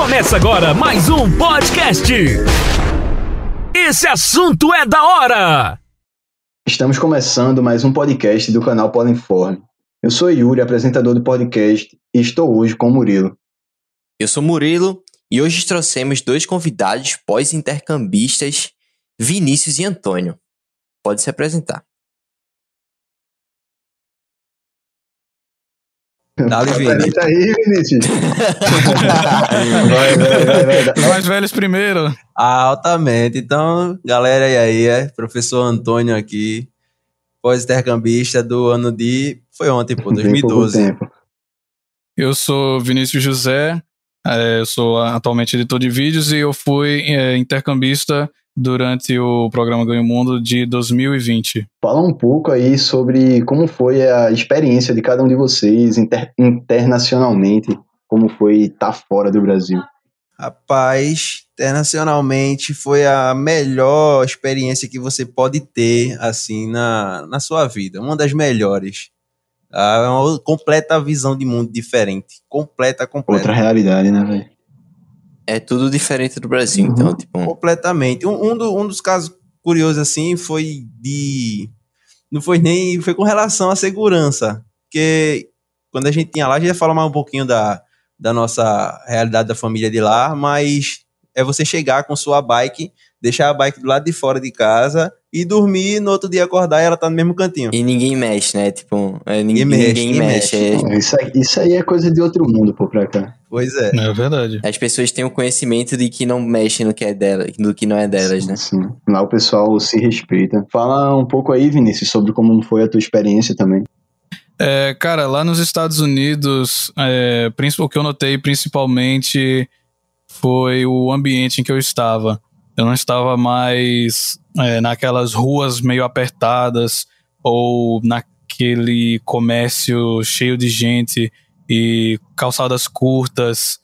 Começa agora mais um podcast. Esse assunto é da hora. Estamos começando mais um podcast do canal Polinforme. Eu sou Yuri, apresentador do podcast, e estou hoje com o Murilo. Eu sou Murilo e hoje trouxemos dois convidados pós-intercambistas, Vinícius e Antônio. Pode se apresentar. Dale, Vini. Tá aí, Vinícius. vai, vai, vai, vai. Os mais velhos primeiro. Altamente. Então, galera, e aí? É professor Antônio aqui, pós-intercambista do ano de. Foi ontem, pô, Tem pouco 2012. tempo. Eu sou Vinícius José, é, eu sou atualmente editor de vídeos e eu fui é, intercambista durante o programa Ganho Mundo de 2020. Fala um pouco aí sobre como foi a experiência de cada um de vocês inter- internacionalmente, como foi estar fora do Brasil. Rapaz, internacionalmente foi a melhor experiência que você pode ter, assim, na, na sua vida. Uma das melhores. Ah, É uma completa visão de mundo diferente. Completa, completa. Outra realidade, né, velho? É tudo diferente do Brasil, Uhum. então, tipo, Completamente. Um, um, do- um dos casos curiosos, assim, foi de. Não foi nem. Foi com relação à segurança. Porque quando a gente tinha lá, a gente ia falar mais um pouquinho da, da nossa realidade da família de lá, mas é você chegar com sua bike, deixar a bike do lado de fora de casa e dormir, no outro dia acordar e ela tá no mesmo cantinho. e ninguém mexe, né? Tipo, é, ninguém, mexe, ninguém mexe. mexe. é- Isso aí, isso aí é coisa de outro mundo, pô, pra cá. Pois é. É verdade. as pessoas têm o conhecimento de que não mexem no que é dela, no que não é delas, né? Sim. Lá o pessoal se respeita. Fala um pouco aí, Vinícius, sobre como foi a tua experiência também. É, cara, lá nos Estados Unidos, é, o que eu notei principalmente foi o ambiente em que eu estava. Eu não estava mais é, naquelas ruas meio apertadas ou naquele comércio cheio de gente e calçadas curtas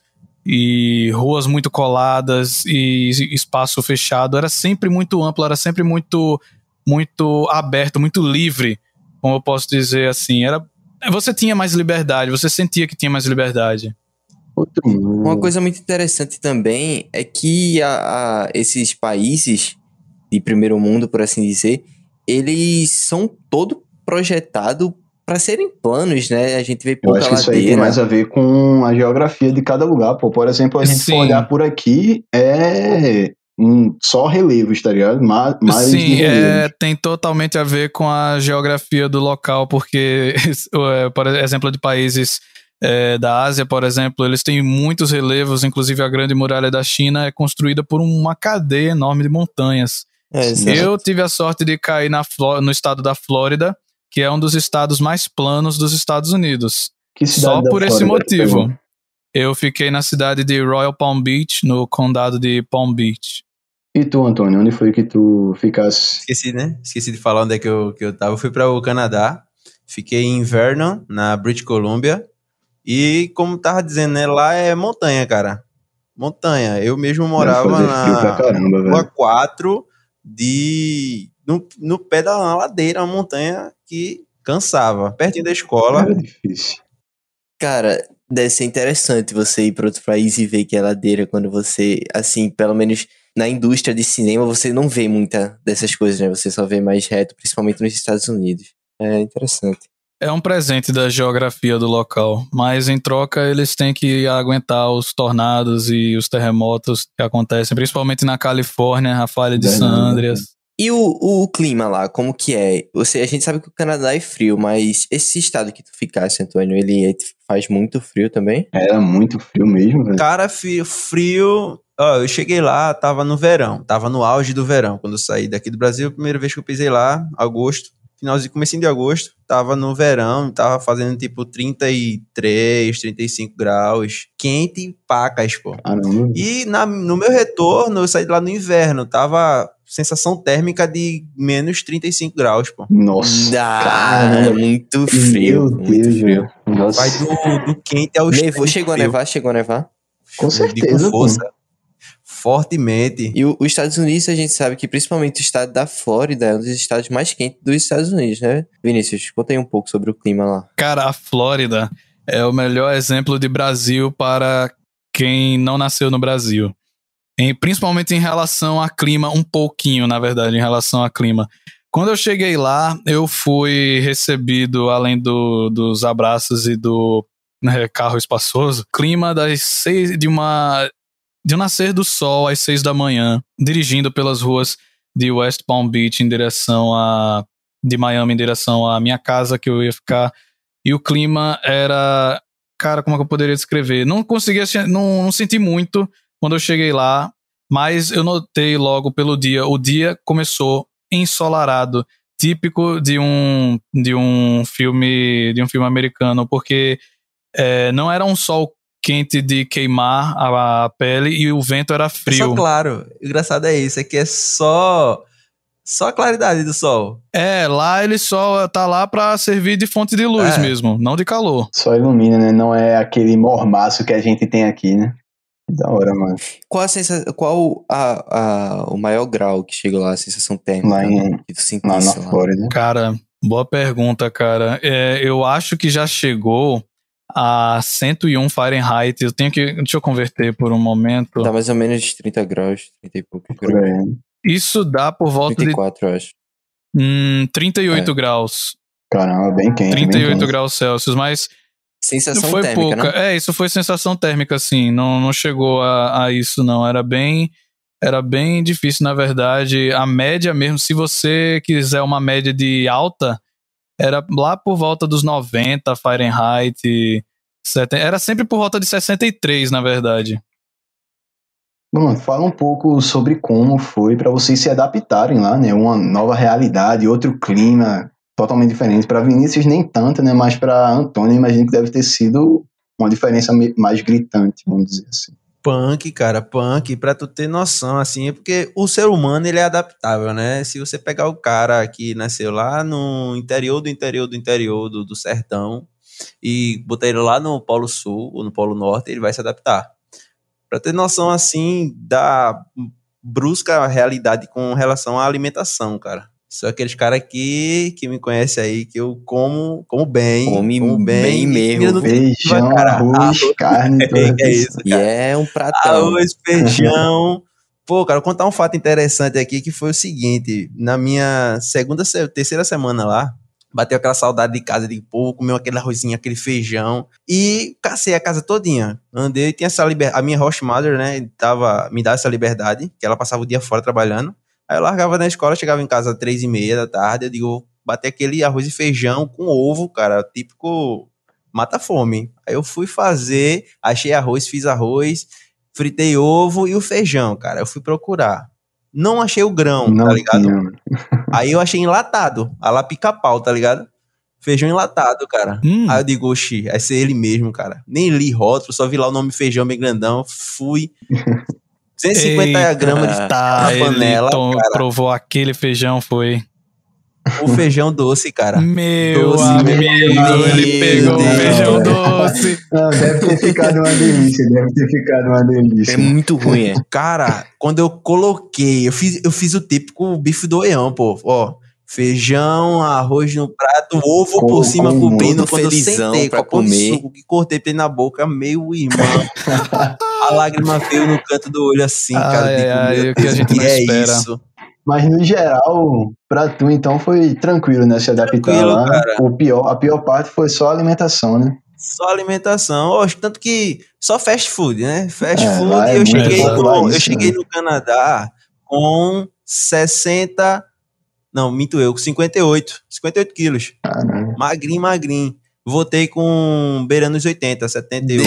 e ruas muito coladas e espaço fechado. Era sempre muito amplo, era sempre muito muito aberto, muito livre como eu posso dizer assim, era você tinha mais liberdade, você sentia que tinha mais liberdade. Outro mundo. Uma coisa muito interessante também é que a- a- esses países de primeiro mundo, por assim dizer, eles são todo projetado para serem planos, né? A gente vê Eu pouca acho que isso aí tem mais a ver com a geografia de cada lugar, pô. Por exemplo, a gente Sim. for olhar por aqui, é um, só relevos, tá ligado? Ma- Mais, de Sim, é, tem totalmente a ver com a geografia do local, porque, é, por exemplo, de países é, da Ásia, por exemplo, eles têm muitos relevos, inclusive a Grande Muralha da China é construída por uma cadeia enorme de montanhas. É. Eu tive a sorte de cair na no estado da Flórida, que é um dos estados mais planos dos Estados Unidos. Só por esse motivo. Eu fiquei na cidade de Royal Palm Beach, no condado de Palm Beach. E tu, Antônio, onde foi que tu ficasse? Esqueci, né? Esqueci de falar onde é que eu, que eu tava. Eu fui para o Canadá, fiquei em Vernon, na British Columbia. E como tava dizendo, né? Lá é montanha, cara. Montanha. Eu mesmo morava na caramba, rua velho. 4 de. No, no pé da ladeira, uma montanha que cansava. Pertinho da escola. Era difícil. Cara, deve ser interessante você ir para outro país e ver que é ladeira quando você, assim, pelo menos na indústria de cinema, você não vê muita dessas coisas, né? Você só vê mais reto, principalmente nos Estados Unidos. É interessante. É um presente da geografia do local, mas em troca eles têm que aguentar os tornados e os terremotos que acontecem, principalmente na Califórnia, a falha de San. Andreas. E o, o clima lá, como que é? Você, a gente sabe que o Canadá é frio, mas esse estado que tu ficasse, Antônio, ele é- faz muito frio também? Era muito frio mesmo, velho. Cara, frio. frio ó, eu cheguei lá, tava no verão. Tava no auge do verão. Quando eu saí daqui do Brasil, a primeira vez que eu pisei lá, agosto. Finalzinho, comecinho de agosto. Tava no verão, tava fazendo tipo 33, 35 graus. Quente pacas, pô. Caramba. E na- no meu retorno, eu saí de lá no inverno. Tava sensação térmica de menos 35 graus, pô. Nossa. Ah, caramba. muito frio. Meu muito Deus, frio. velho. Nossa. Vai do, do quente ao Nevou, chegou a frio. nevar, chegou a nevar. Com De- certeza, Com força. Fortemente. E o- os Estados Unidos, a gente sabe que principalmente o estado da Flórida é um dos estados mais quentes dos Estados Unidos, né? Vinícius, conta aí um pouco sobre o clima lá. Cara, a Flórida é o melhor exemplo de Brasil para quem não nasceu no Brasil. Em, principalmente em relação a clima, um pouquinho, na verdade, em relação a clima. Quando eu cheguei lá, eu fui recebido, além do, dos abraços e do né, carro espaçoso, clima das seis, de uma de um nascer do sol às seis da manhã, dirigindo pelas ruas de West Palm Beach em direção a de Miami em direção à minha casa que eu ia ficar. E o clima era cara como é que eu poderia descrever? Não conseguia não, não senti muito quando eu cheguei lá mas eu notei logo pelo dia o dia começou ensolarado típico de um de um filme de um filme americano porque é, não era um sol quente de queimar a, a, pele e o vento era frio. Só claro. O engraçado é isso, é que é só só a claridade do sol. É, lá ele só tá lá para servir de fonte de luz é. mesmo, não de calor. Só ilumina, né? Não é aquele mormaço que a gente tem aqui, né? Da hora, mano. Qual a sensação, qual a, a, o maior grau que chega lá, a sensação térmica? Lá, em, que tu lá na Flórida. Cara, boa pergunta, cara. É, eu acho que já chegou a 101 Fahrenheit. Eu tenho que. Deixa eu converter por um momento. Dá mais ou menos de 30 graus, 30 e poucos graus. Isso dá por volta 34, de. eu acho. Hum, 38 é. graus. Caramba, bem quente. 38 bem quente. graus Celsius, mas. Sensação foi térmica, pouca. Né? É, isso foi sensação térmica, sim. Não, não chegou a, a isso, não. Era bem. Era bem difícil, na verdade. A média mesmo, se você quiser uma média de alta, era lá por volta dos 90 Fahrenheit. 70, era sempre por volta de 63, na verdade. Bom, fala um pouco sobre como foi para vocês se adaptarem lá, né? Uma nova realidade, outro clima totalmente diferente. Para Vinícius nem tanto, né? Mas para Antônio, imagino que deve ter sido uma diferença mais gritante, vamos dizer assim. Punk, cara, punk, pra tu ter noção, assim, é porque o ser humano, ele é adaptável, né? Se você pegar o cara que nasceu lá no interior do interior do interior do, do sertão e botar ele lá no Polo Sul ou no Polo Norte, ele vai se adaptar. Pra ter noção, assim, da brusca realidade com relação à alimentação, cara. São aqueles caras aqui que me conhecem aí, que eu como, como bem. Come como bem, bem mesmo. Feijão, arroz, carne, é, é isso, E é um pratão. Arroz, feijão. Pô, cara, vou contar um fato interessante aqui, que foi o seguinte. Na minha segunda, terceira semana lá, bateu aquela saudade de casa, de povo, comeu aquele arrozinho, aquele feijão. E cacei a casa todinha. Andei, tinha essa liberdade. A minha host mother, né, tava, me dava essa liberdade, que ela passava o dia fora trabalhando. Aí eu largava na escola, chegava em casa às três e meia da tarde, eu digo, bater aquele arroz e feijão com ovo, cara, típico mata fome. Aí eu fui fazer, achei arroz, fiz arroz, fritei ovo e o feijão, cara. Eu fui procurar. Não achei o grão, Não tá ligado? tinha. Aí eu achei enlatado, a lá pica-pau, tá ligado? Feijão enlatado, cara. Hum. Aí eu digo, oxi, vai ser ele mesmo, cara. Nem li rótulo, só vi lá o nome feijão bem grandão, fui. 250 Eita, gramas de tá, na ele panela, tom- cara. provou aquele feijão, foi. O feijão doce, cara. Meu Doce, amigo, meu ele pegou o Deus. feijão doce. Não, deve ter ficado uma delícia, deve ter ficado uma delícia. É muito ruim, é. Cara, quando eu coloquei, eu fiz, eu fiz o típico bife do oião, pô. Ó, feijão, arroz no prato, ovo Com- por cima com cobrindo. Quando eu sentei com pra a pão de comer. suco que cortei pra ele na boca, meu irmão. a lágrima veio no canto do olho assim, cara. Ai, Eu digo, ai, meu o que a Deus, gente não é espera. isso? Mas no geral, pra tu então foi tranquilo, né? Se adaptar Tranquilo, lá. cara. O pior, a pior parte foi só a alimentação, né? Só alimentação. Ó, tanto que só fast food, né? Fast É, food, é eu cheguei, popular no, eu isso, cheguei né? no Canadá com 60. Não, minto eu, com 58. 58 quilos. Caramba. Magrinho, magrinho. Voltei com beirando os 80, 78.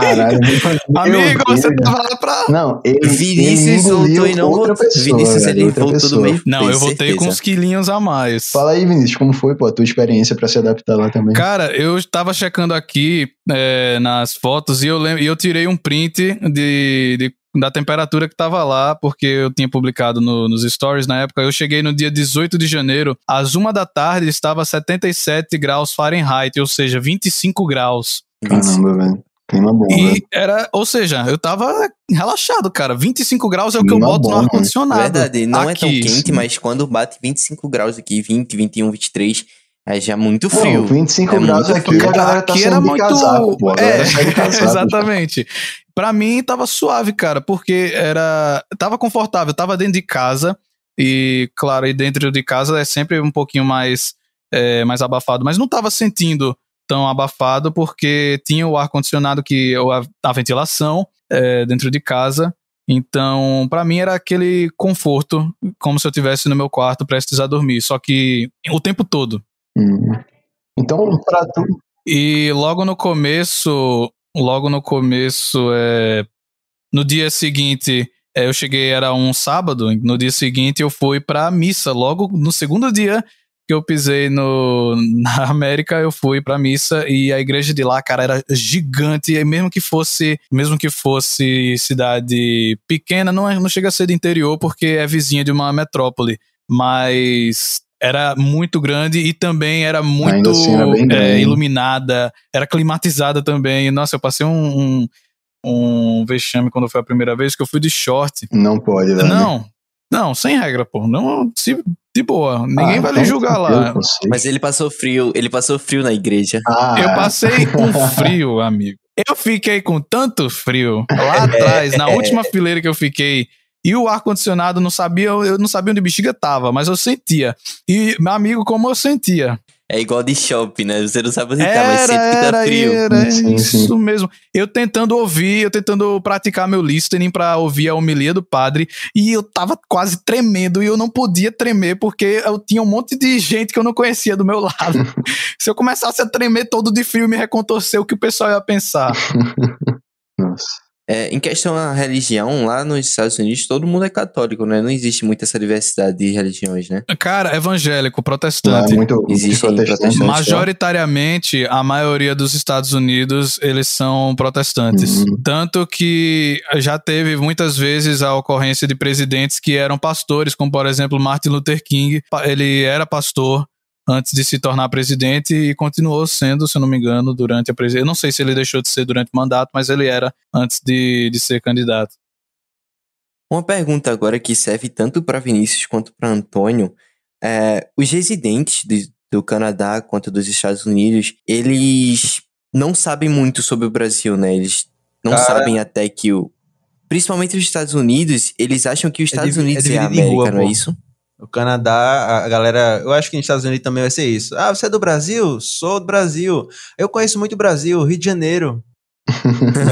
Caralho, meu Amigo, você tava lá pra. Não, ele, Vinícius ele voltou e não pessoa. Vinícius, ele outra voltou do meio. Não, eu voltei com uns quilinhos a mais. Fala aí, Vinícius, como foi, pô, a tua experiência pra se adaptar lá também? Cara, eu tava checando aqui é, nas fotos e eu, lem- e eu tirei um print de, de- da temperatura que tava lá, porque eu tinha publicado no- nos stories na época. Eu cheguei no dia 18 de janeiro, às uma da tarde estava 77 graus Fahrenheit, ou seja, 25 graus. Caramba, velho. Clima bom, velho. E era, ou seja, eu tava relaxado, cara. 25 graus é o que eu Clima boto bom, no mano. ar-condicionado. Verdade, não é tão Aqui. quente, mas quando bate 25 graus aqui, 20, 21, 23, Aí já é muito Pô, frio. 25 É graus aqui, frio. a galera tá Aqui saindo era muito- casaco, pô. É, de casaco. Exatamente. Pra mim tava suave, cara, porque era tava confortável, tava dentro de casa e claro, aí dentro de casa é sempre um pouquinho mais é, mais abafado, mas não tava sentindo tão abafado porque tinha o ar condicionado que a, a ventilação é, dentro de casa. Então, pra mim era aquele conforto, como se eu tivesse no meu quarto prestes a dormir, só que o tempo todo. Hum. Então, pra tu, E logo no começo, logo no começo, é, no dia seguinte, é, eu cheguei, era um sábado, no dia seguinte eu fui pra missa. Logo no segundo dia que eu pisei no, na América, eu fui pra missa e a igreja de lá, cara, era gigante. E mesmo que fosse, mesmo que fosse cidade pequena, não, é, não chega a ser do interior porque é vizinha de uma metrópole. Mas era muito grande e também era muito assim era bem é, iluminada, era climatizada também. Nossa, eu passei um, um, um vexame quando foi a primeira vez que eu fui de short. não pode, velho. Não, não, sem regra, pô. Não, se, de boa. Ninguém Ah, vai então lhe julgar tranquilo lá. Mas ele passou frio, ele passou frio na igreja. Ah, Eu passei com frio, amigo. Eu fiquei com tanto frio lá atrás, na última fileira que eu fiquei. E o ar-condicionado não sabia, eu não sabia onde bexiga tava, mas eu sentia. E, meu amigo, como eu sentia. É igual de shopping, né? Você não sabe onde tá, mas Era, sempre que tá era, frio. era Sim, isso sim. mesmo. Eu tentando ouvir, eu tentando praticar meu listening pra ouvir a homilia do padre, e eu tava quase tremendo, e eu não podia tremer, porque eu tinha um monte de gente que eu não conhecia do meu lado. Se eu começasse a tremer todo de frio e me recontorcer, o que o pessoal ia pensar? Nossa. É, em questão à religião, lá nos Estados Unidos, todo mundo é católico, né? Não existe muita essa diversidade de religiões, né? Cara, evangélico, protestante. é muito Existem protestante. protestantes. Majoritariamente, a maioria dos Estados Unidos, eles são protestantes. Uhum. Tanto que já teve muitas vezes a ocorrência de presidentes que eram pastores, como por exemplo Martin Luther King. Ele era pastor antes de se tornar presidente e continuou sendo, se eu não me engano, durante a presidência. Eu não sei se ele deixou de ser durante o mandato, mas ele era antes de, de ser candidato. Uma pergunta agora que serve tanto para Vinícius quanto para Antônio. É, os residentes de- do Canadá quanto dos Estados Unidos, eles não sabem muito sobre o Brasil, né? Eles não Cara- sabem até que o. Principalmente os Estados Unidos, eles acham que os É Estados é Unidos é, a América, rua, não é pô. isso? O Canadá, a galera. Eu acho que nos Estados Unidos também vai ser isso. Ah, você é do Brasil? Sou do Brasil. Eu conheço muito o Brasil, Rio de Janeiro.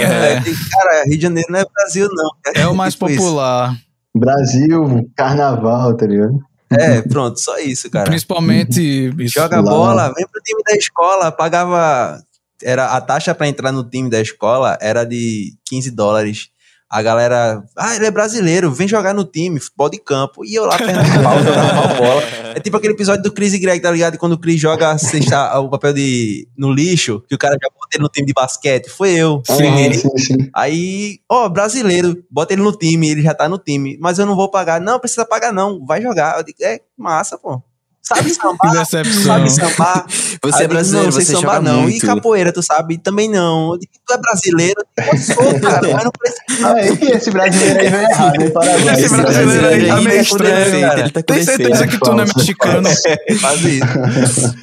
É, É, cara, Rio de Janeiro não é Brasil, não. é o mais Tipo isso. popular. Brasil, carnaval, tá ligado? É, pronto, só isso, cara. Principalmente. isso. Joga lá. bola, vem pro time da escola, pagava. Era, a taxa pra entrar no time da escola era de 15 dólares. A galera, ah, ele é brasileiro, vem jogar no time, futebol de campo. E eu lá perna de pau, jogando mal bola. É tipo aquele episódio do Chris e Greg, tá ligado? Quando o Chris joga a cesta, o papel de no lixo, que o cara já bota ele no time de basquete. Foi eu. Peguei. sim, sim. Aí, ó, brasileiro, bota ele no time, ele já tá no time. Mas eu não vou pagar. Não, precisa pagar, não. Vai jogar. Eu digo, é massa, pô. Sabe sambar? decepção. Sabe sambar? Você Aí é eu digo, brasileiro, não, sei você sambar não. muito. E capoeira, tu sabe? Também não. Eu digo, tu é brasileiro? Eu eu sou, cara, mas não precisa. Aí, esse brasileiro aí veio errado, hein? Parabéns. Esse brasileiro aí tá meio tá estranho, tá Tem certeza que tu não é mexicano? Faz isso.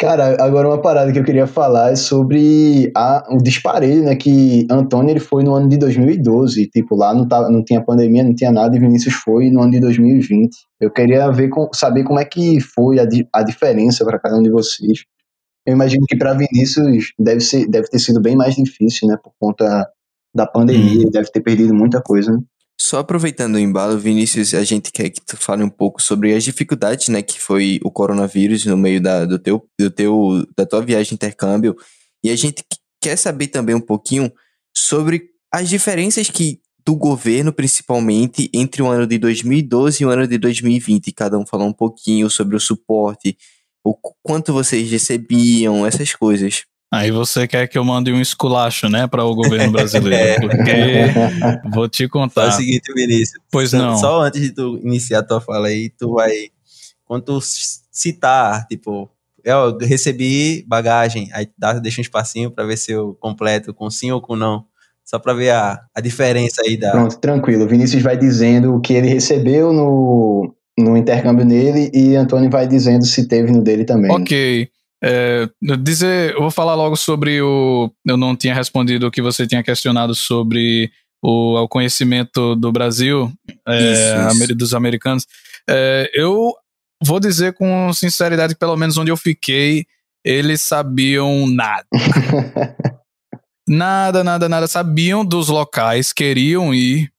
Cara, agora uma parada que eu queria falar é sobre a, o disparelho, né? Que Antônio ele foi no ano de 2012. Tipo, lá não, tava, não tinha pandemia, não tinha nada, e Vinícius foi no ano de 2020. Eu queria ver com, saber como é que foi a, a diferença para cada um de vocês. Eu imagino que para Vinícius deve, ser, deve ter sido bem mais difícil, né? Por conta da pandemia, ele deve ter perdido muita coisa. Né? Só aproveitando o embalo, Vinícius, a gente quer que tu fale um pouco sobre as dificuldades, né, que foi o coronavírus no meio da, do teu, do teu, da tua viagem de intercâmbio. E a gente qu- quer saber também um pouquinho sobre as diferenças que do governo, principalmente, entre o ano de 2012 e o ano de 2020. Cada um falar um pouquinho sobre o suporte, o qu- quanto vocês recebiam, essas coisas. Aí você quer que eu mande um esculacho, né, para o governo brasileiro? Porque vou te Faz contar. o seguinte, Vinícius. Pois Só- não. Só antes de tu iniciar a tua fala aí, tu vai. Quando tu citar, tipo, eu recebi bagagem, aí dá, deixa um espacinho pra ver se eu completo com sim ou com não. Só pra ver a, a diferença aí da. Pronto, tranquilo. O Vinícius vai dizendo o que ele recebeu no, no intercâmbio nele e Antônio vai dizendo se teve no dele também. Ok. É, dizer, eu vou falar logo sobre o. Eu não tinha respondido o que você tinha questionado sobre o, o conhecimento do Brasil, é, Isso, isso. dos americanos. É, eu vou dizer com sinceridade que, pelo menos onde eu fiquei, eles sabiam nada. nada, nada, nada. Sabiam dos locais, queriam ir,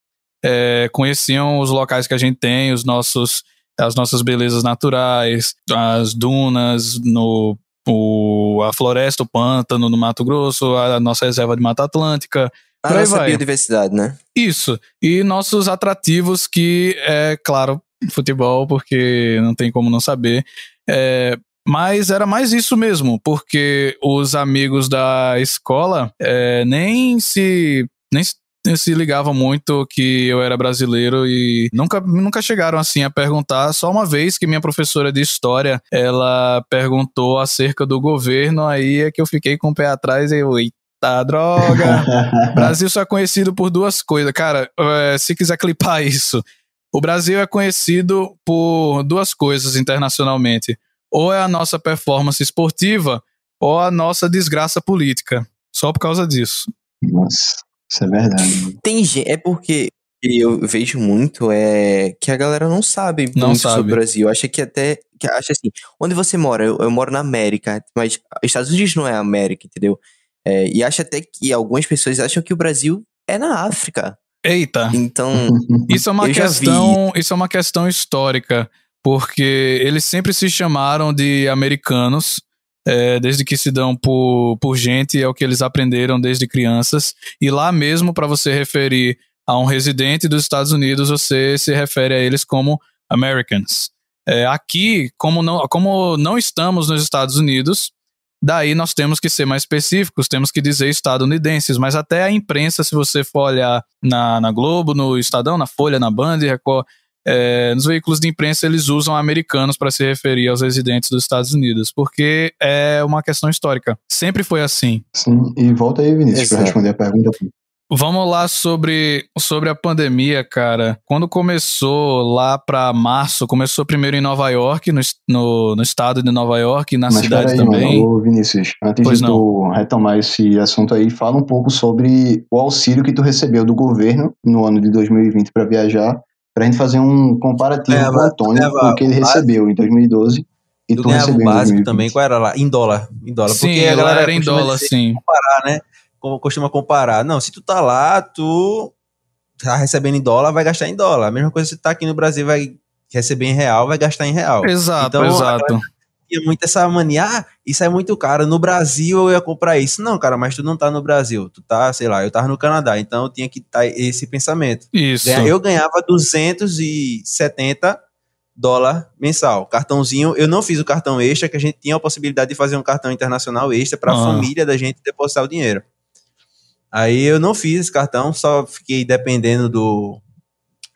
é, conheciam os locais que a gente tem, os nossos, as nossas belezas naturais, as dunas no o, a floresta, o pântano no Mato Grosso, a nossa reserva de Mata Atlântica. A nossa vai. biodiversidade, né? Isso. E nossos atrativos, que é, claro, futebol, porque não tem como não saber. É, mas era mais isso mesmo, porque os amigos da escola é, nem se. Nem se se ligavam muito que eu era brasileiro e nunca, nunca chegaram assim a perguntar. Só uma vez que minha professora de história ela perguntou acerca do governo, aí é que eu fiquei com o pé atrás e eu, eita droga. Brasil só é conhecido por duas coisas. Cara, é, se quiser clipar isso, o Brasil é conhecido por duas coisas internacionalmente. Ou é a nossa performance esportiva, ou a nossa desgraça política. Só por causa disso. Nossa, isso é verdade. Tem gente. É porque eu vejo muito é que a galera não sabe Não muito sabe. sobre o Brasil. Acha que até. Que acha assim, onde você mora? Eu, eu moro na América, mas Estados Unidos não é América, entendeu? É, e acha até que algumas pessoas acham que o Brasil é na África. Eita, Então, isso é uma questão, isso é uma questão histórica, porque eles sempre se chamaram de americanos, é, desde que se dão por, por gente, é o que eles aprenderam desde crianças. E lá mesmo, para você referir a um residente dos Estados Unidos, você se refere a eles como Americans. É, aqui, como não, como não estamos nos Estados Unidos, daí nós temos que ser mais específicos, temos que dizer estadunidenses, mas até a imprensa, se você for olhar na, na Globo, no Estadão, na Folha, na Band, Record, é, nos veículos de imprensa eles usam americanos para se referir aos residentes dos Estados Unidos, porque é uma questão histórica. Sempre foi assim. Sim, e volta aí, Vinícius, para responder a pergunta. Vamos lá sobre, sobre a pandemia, cara. Quando começou lá para março, começou primeiro em Nova York, no, no, no estado de Nova York e na Mas cidade também. mano, ô Vinícius, antes Pois de tu retomar esse assunto aí, fala um pouco sobre o auxílio que tu recebeu do governo no ano de 2020 para viajar, pra gente fazer um comparativo Ganhava- com o Antônio, ganhava o que ele recebeu em 2012 e Tu tu, recebeu o em básico 2020. também, qual era lá? Em dólar. Em dólar. Sim, Porque a galera era em dólar, dizer- sim. comparar, né? Como costuma comparar. Não, se tu tá lá, tu tá recebendo em dólar, vai gastar em dólar. A mesma coisa se tu tá aqui no Brasil, vai receber em real, vai gastar em real. Exato, Então, exato. Tinha muito essa mania, ah, isso é muito caro, no Brasil eu ia comprar isso. Não, cara, mas tu não tá no Brasil, tu tá, sei lá, eu tava no Canadá, então eu tinha que estar esse pensamento. Isso. Eu ganhava 270 dólares mensal. Cartãozinho, eu não fiz o cartão extra, que a gente tinha a possibilidade de fazer um cartão internacional extra para a Ah. família da gente depositar o dinheiro. Aí eu não fiz esse cartão, só fiquei dependendo do,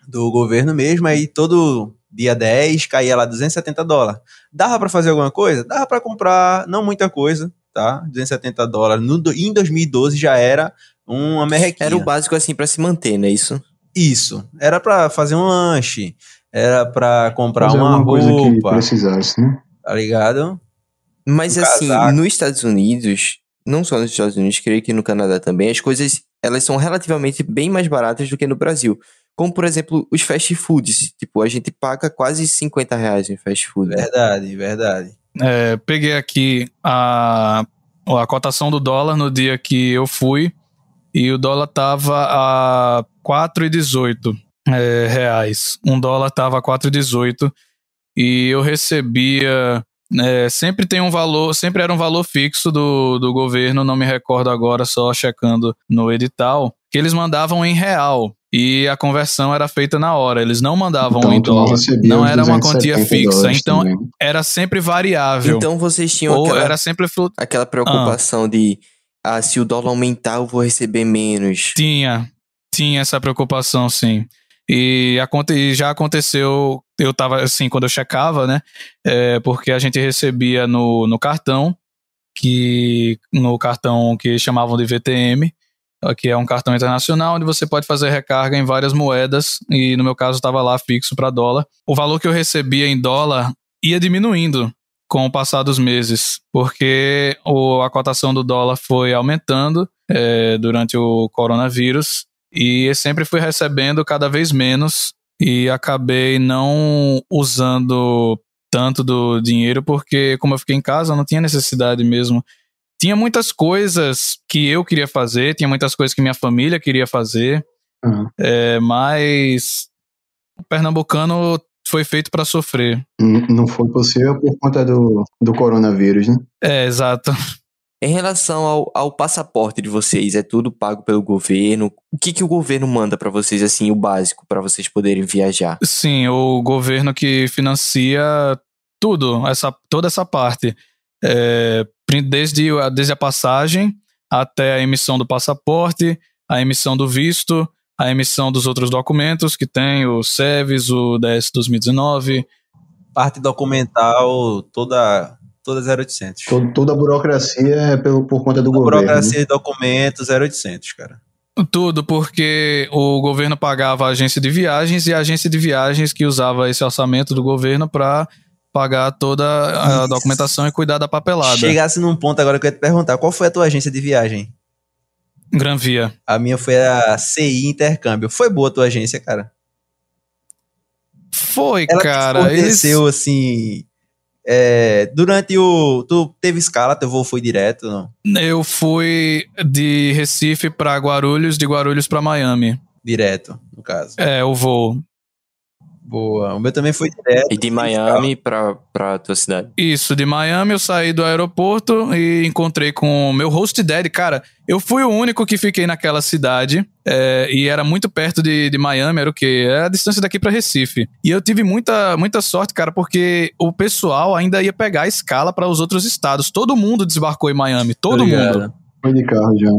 do governo mesmo, aí todo dia 10 caía lá 270 dólares. Dava para fazer alguma coisa? Dava para comprar, não muita coisa, tá? 270 dólares. No, em 2012 já era uma merrequinha. era o básico assim pra se manter, né? Isso. Isso. Era pra fazer um lanche. Era pra comprar Fazer uma alguma coisa que roupa. precisasse, né? Tá ligado? Mas Um assim, casaco. nos Estados Unidos, não só nos Estados Unidos, creio que no Canadá também, as coisas elas são relativamente bem mais baratas do que no Brasil. Como, por exemplo, os fast foods. Tipo, a gente paga quase 50 reais em fast food. Verdade, verdade. É, peguei aqui a, a cotação do dólar no dia que eu fui e o dólar tava a 4,18 é, reais. Um dólar tava a 4,18 e eu recebia. é, sempre tem um valor, sempre era um valor fixo do, do governo, não me recordo agora, só checando no edital, que eles mandavam em real. E a conversão era feita na hora, eles não mandavam em tu não dólar. Não era uma quantia 270 fixa, então também. era sempre variável. Então vocês tinham Ou aquela, era sempre flu... aquela preocupação de ah, se o dólar aumentar, eu vou receber menos. tinha tinha essa preocupação sim e, aconte... e já aconteceu eu tava assim quando eu checava né é, porque a gente recebia no, no cartão que no cartão que chamavam de VTM que é um cartão internacional onde você pode fazer recarga em várias moedas e no meu caso estava lá fixo para dólar. O valor que eu recebia em dólar ia diminuindo com o passar dos meses, porque o, a cotação do dólar foi aumentando é, durante o coronavírus e sempre fui recebendo cada vez menos e acabei não usando tanto do dinheiro porque como eu fiquei em casa não tinha necessidade mesmo tinha muitas coisas que eu queria fazer, tinha muitas coisas que minha família queria fazer, Uhum. é, mas o pernambucano foi feito para sofrer. Não foi possível por conta do, do coronavírus, né? É, exato. Em relação ao, ao passaporte de vocês, é tudo pago pelo governo? O que, que o governo manda pra vocês, assim, o básico, pra vocês poderem viajar? Sim, o governo que financia tudo, essa, toda essa parte. É, desde, a- desde a passagem até a emissão do passaporte, a emissão do visto, a emissão dos outros documentos que tem o SEVES, o DS 2019, Parte documental toda, toda 0800. To- Toda a burocracia é pelo, por conta do A governo. burocracia de documentos 0800, cara. Tudo porque o governo pagava a agência de viagens e a agência de viagens que usava esse orçamento do governo para pagar toda a Isso. documentação e cuidar da papelada. Chegasse num ponto agora que eu ia te perguntar, qual foi a tua agência de viagem? Gran Via. A minha foi a CI Intercâmbio. Foi boa a tua agência, cara? Foi, Ela cara. te Eles... assim... é, durante o... Tu teve escala, teu voo foi direto, não? Eu fui de Recife para Guarulhos, de Guarulhos para Miami. Direto, no caso. É, o voo. Boa. O meu também foi direto. E de Miami pra, pra tua cidade? Isso, de Miami eu saí do aeroporto e encontrei com o meu host daddy. Cara, eu fui o único que fiquei naquela cidade é, e era muito perto de, de Miami, era o quê? Era a distância daqui pra Recife. E eu tive muita, muita sorte, cara, porque o pessoal ainda ia pegar a escala para os outros estados. Todo mundo desembarcou em Miami, todo Tô ligado. mundo. Foi de carro já.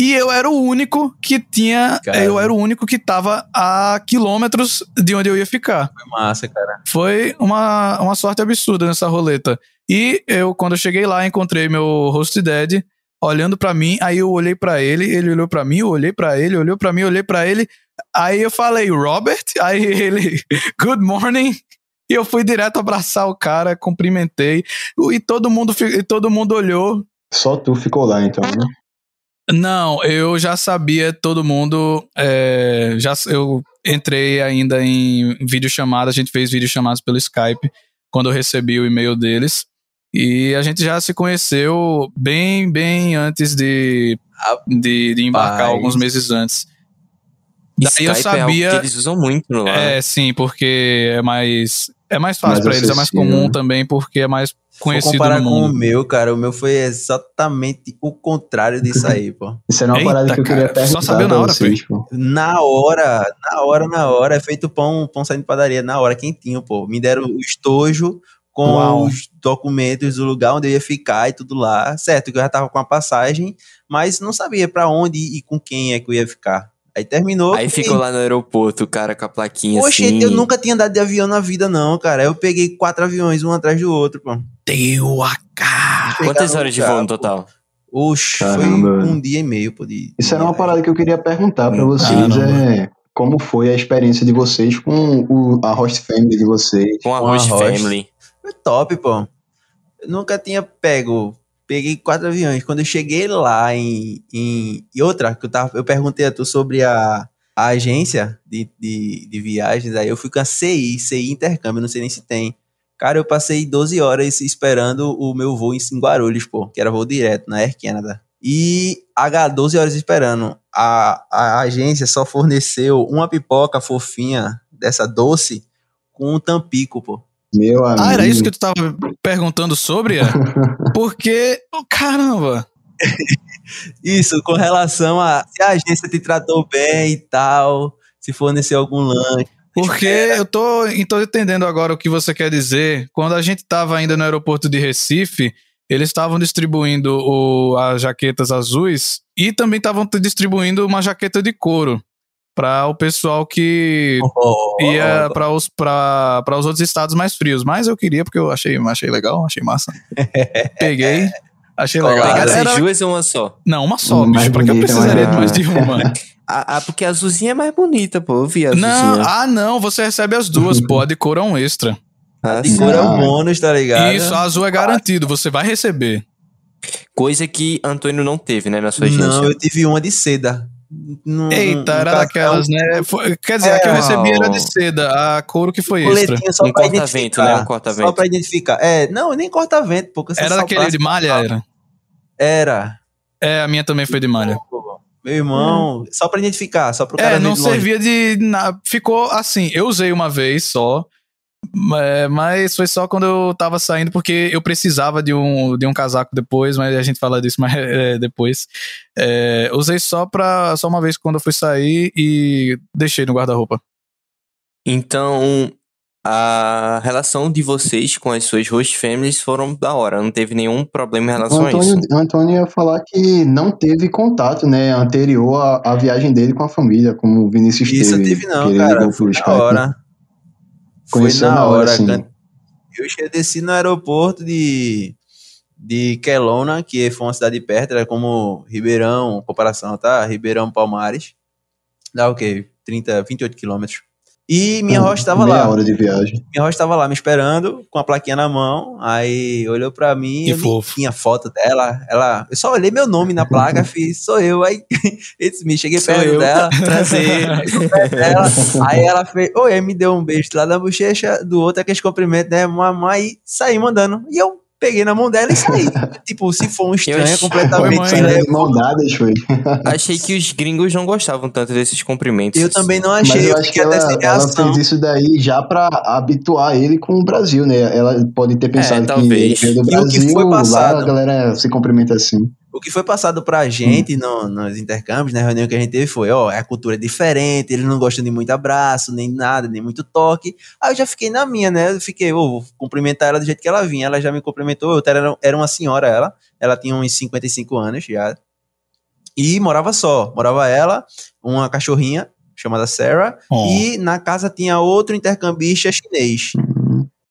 E eu era o único que tinha. Cara. Eu era o único que tava a quilômetros de onde eu ia ficar. Foi massa, cara. Foi uma, uma sorte absurda nessa roleta. E eu, quando eu cheguei lá, encontrei meu host dad olhando pra mim. Aí eu olhei pra ele, ele olhou pra mim, eu olhei pra ele, olhou pra mim, olhei pra ele. Aí eu falei, Robert? Aí ele, good morning. E eu fui direto abraçar o cara, cumprimentei. E todo mundo, e todo mundo olhou. Só tu ficou lá, então, né? Não, eu já sabia todo mundo. é, já eu entrei ainda em videochamada, a gente fez videochamadas pelo Skype quando eu recebi o e-mail deles. E a gente já se conheceu bem, bem antes de, de, de embarcar, Rapaz. alguns meses antes. Daí eu Skype é algo sabia. que eles usam muito né? É, sim, porque é mais. É mais fácil pra eles, é mais comum também, porque é mais Conhecido comparar no com o meu, cara, o meu foi exatamente o contrário disso aí, pô. Isso era uma Eita, parada que eu queria cara, só sabia na hora, vocês, pô. Na hora, na hora, na hora, é feito pão, pão saindo de padaria, na hora, quentinho, pô. Me deram o estojo com Uau. os documentos do lugar onde eu ia ficar e tudo lá. Certo, que eu já tava com a passagem, mas não sabia pra onde e com quem é que eu ia ficar. Aí terminou. Aí ficou lá no aeroporto, o cara com a plaquinha Poxa, assim. eu nunca tinha andado de avião na vida, não, cara. Eu peguei quatro aviões, um atrás do outro, pô. Deu a cara. Quantas horas de voo no total? Oxe, foi Caramba, velho. um dia e meio, pô. De, Isso era uma parada que eu queria perguntar pra Hum, vocês. caramba. É, como foi a experiência de vocês com o, a host family de vocês? Com a Com a Host Host. Family. Foi top, pô. Eu nunca tinha pego. Peguei quatro aviões. Quando eu cheguei lá em. em e outra, que eu, tava, eu perguntei a tu sobre a, a agência de, de, de viagens. Aí eu fui com a CI, CI Intercâmbio, não sei nem se tem. Cara, eu passei 12 horas esperando o meu voo em Guarulhos, pô, que era voo direto na Air Canada. E H 12 horas esperando. A, a agência só forneceu uma pipoca fofinha dessa doce com um tampico, pô. Meu amigo. Ah, era isso que tu tava perguntando sobre? É? Porque, oh, caramba, Isso, com relação a se a agência te tratou bem e tal, se forneceu algum lanche. porque eu tô, tô entendendo agora o que você quer dizer. Quando a gente tava ainda no aeroporto de Recife, eles estavam distribuindo o, as jaquetas azuis e também estavam distribuindo uma jaqueta de couro para o pessoal que Oh, ia para os, pra, pra os outros estados mais frios. Mas eu queria porque eu achei, achei legal, achei massa. Peguei. Achei legal. Pegaram Era- essas duas ou uma só? Não, uma só, Mais bicho. Pra que eu precisaria de mais de uma? Ah, porque a azulzinha é mais bonita, pô. Eu vi a Não, azulzinha. ah, não, você recebe as duas, pô. A de cor é um extra. Ah, De sim. cor é um Não. bônus, tá ligado? Isso, a azul é garantido, você vai receber. Coisa que Antônio não teve, né, na sua Não, agência. eu tive uma de seda. Num- Eita, era casal, daquelas, né? Foi- quer dizer, a que eu É, recebi era de seda, a couro que foi extra. coletinho só Um pra corta-vento, identificar. né? Um corta-vento. Só pra identificar. É, não, nem corta-vento, porque você Era daquele de malha, era? Era. É, a minha também foi de malha. Meu irmão, só pra identificar, só pro cara É, não de longe. servia de. na- Ficou assim, eu usei uma vez só. É, Mas foi só quando eu tava saindo, porque eu precisava de um, de um casaco depois, mas a gente fala disso mais é, depois. É, usei só pra. Só uma vez quando eu fui sair e deixei no guarda-roupa. Então, a relação de vocês com as suas host families foram da hora. Não teve nenhum problema em relação a isso. Antônio, Antônio ia falar que não teve contato, né, anterior à, à viagem dele com a família, como o Vinícius Isso teve. tive não, que ele cara. Foi pro na Hora. Foi Conheceu na na hora, hora. assim. can- Eu cheguei desci no aeroporto de, de Kelowna, que foi uma cidade perto, era como Ribeirão, comparação, tá? Ribeirão Palmares. Dá o quê? 30, 28 quilômetros. E minha Ah, host tava meia lá. hora de viagem. Minha host tava lá me esperando, com a plaquinha na mão. Aí olhou pra mim, Que eu fofo. tinha foto dela. Ela, eu só olhei meu nome na placa, fiz, sou eu. Aí, it's me, cheguei Sou perto eu. dela. Prazer. perto dela. Aí ela fez, oi, me deu um beijo lá da bochecha, do outro aqueles cumprimentos, né, mamãe, e saí mandando. E eu peguei na mão dela e saí. tipo, se for um estranho, achei- Oi, completamente. mãe. De mão dadas, foi. Achei que os gringos não gostavam tanto desses cumprimentos. Eu também não Mas achei, eu eu acho que ela, ela fez isso daí já pra habituar ele com o Brasil, né? Ela pode ter pensado que ele veio do E o que Brasil, foi lá passado? a galera se cumprimenta assim. O que foi passado pra gente no- nos intercâmbios, na reunião que a gente teve, foi: ó, a cultura é diferente, eles não gostam de muito abraço, nem nada, nem muito toque. Aí eu já fiquei na minha, né? Eu fiquei, ô, vou cumprimentar ela do jeito que ela vinha. Ela já me cumprimentou, eu era, era uma senhora, ela. Ela tinha uns 55 anos já. E morava só. Morava ela, uma cachorrinha chamada Sarah, Oh. e na casa tinha outro intercambista chinês.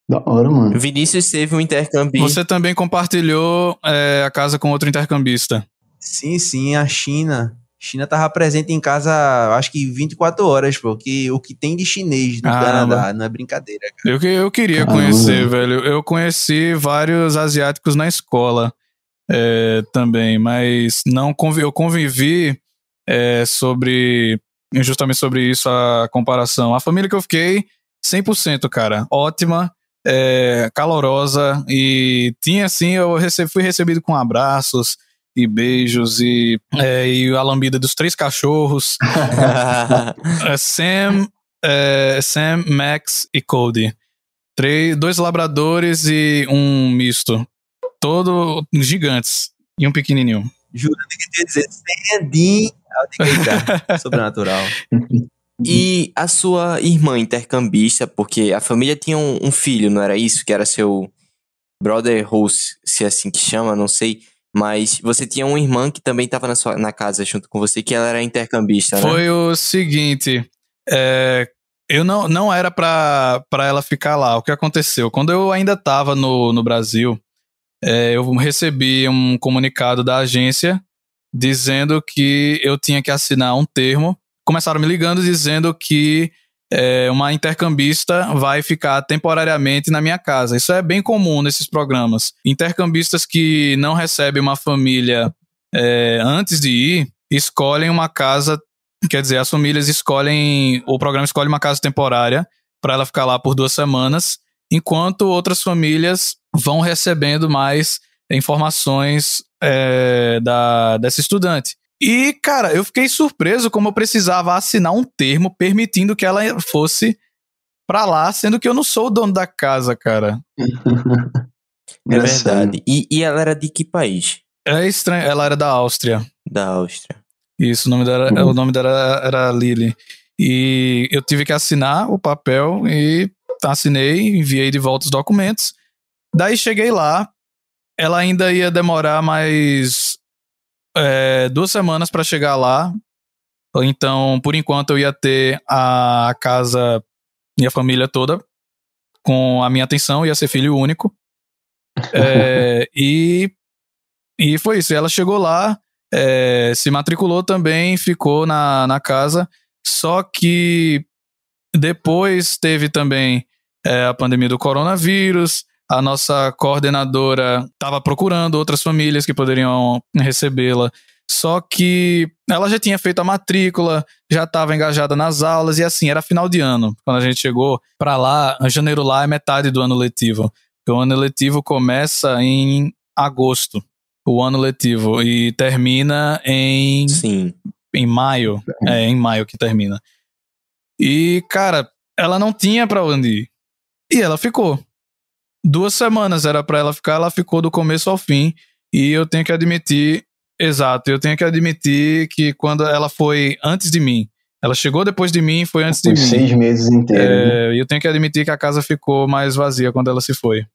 Da hora, mano. Vinícius teve um intercâmbio. Você também compartilhou é, a casa com outro intercambista. Sim, sim, a China. China tava presente em casa, acho que 24 horas, porque o que tem de chinês no Caramba. Canadá não é brincadeira. cara. Eu, que- eu queria Caramba. conhecer, velho. Eu conheci vários asiáticos na escola é, também, mas não convi eu convivi é, sobre justamente sobre isso a comparação. A família que eu fiquei, 100%, cara, ótima, é, calorosa e tinha assim, eu rece- fui recebido com abraços e beijos e, é, e a lambida dos três cachorros. É Sam, é, Sam, Max e Cody. Três, dois labradores e um misto. Todo gigantes. E um pequenininho. Tenho que dizer, Andim, eu tenho que eita, sobrenatural. E a sua irmã intercambista, porque a família tinha um, um filho, não era isso? Que era seu brother host, se é assim que chama, não sei. Mas você tinha uma irmã que também estava na, sua, na casa junto com você, que ela era intercambista, né? Foi o seguinte. é, eu não, não era pra, ela ficar lá. O que aconteceu? Quando eu ainda tava no, no Brasil, é, eu recebi um comunicado da agência dizendo que eu tinha que assinar um termo. Começaram me ligando dizendo que é, uma intercambista vai ficar temporariamente na minha casa. Isso é bem comum nesses programas. Intercambistas que não recebem uma família é, antes de ir escolhem uma casa. Quer dizer, as famílias escolhem. O programa escolhe uma casa temporária para ela ficar lá por duas semanas, enquanto outras famílias vão recebendo mais informações é, da, dessa estudante. E, cara, eu fiquei surpreso como eu precisava assinar um termo permitindo que ela fosse pra lá, sendo que eu não sou o dono da casa, cara. É verdade. E, e ela era de que país? É estranho. Ela era da Áustria. Da Áustria. Isso, o nome dela, Uhum. o nome dela era Lily. E eu tive que assinar o papel e assinei, enviei de volta os documentos. Daí cheguei lá, ela ainda ia demorar mais é, duas semanas para chegar lá. Então, por enquanto, eu ia ter a casa, minha família toda, com a minha atenção, ia ser filho único. É, e e foi isso. Ela chegou lá, é, se matriculou também, ficou na, na casa. Só que depois teve também é, a pandemia do coronavírus. A nossa coordenadora estava procurando outras famílias que poderiam recebê-la. Só que ela já tinha feito a matrícula, já estava engajada nas aulas e assim, era final de ano. Quando a gente chegou para lá, janeiro lá é metade do ano letivo. O ano letivo começa em agosto, o ano letivo, e termina em Sim. em maio. É, em maio que termina. E, cara, ela não tinha pra onde ir. E ela ficou. Duas semanas era pra ela ficar, ela ficou do começo ao fim. E eu tenho que admitir, exato, eu tenho que admitir que quando ela foi antes de mim, ela chegou depois de mim, foi antes de Os mim. seis meses inteiros. né? É, e eu tenho que admitir que a casa ficou mais vazia quando ela se foi.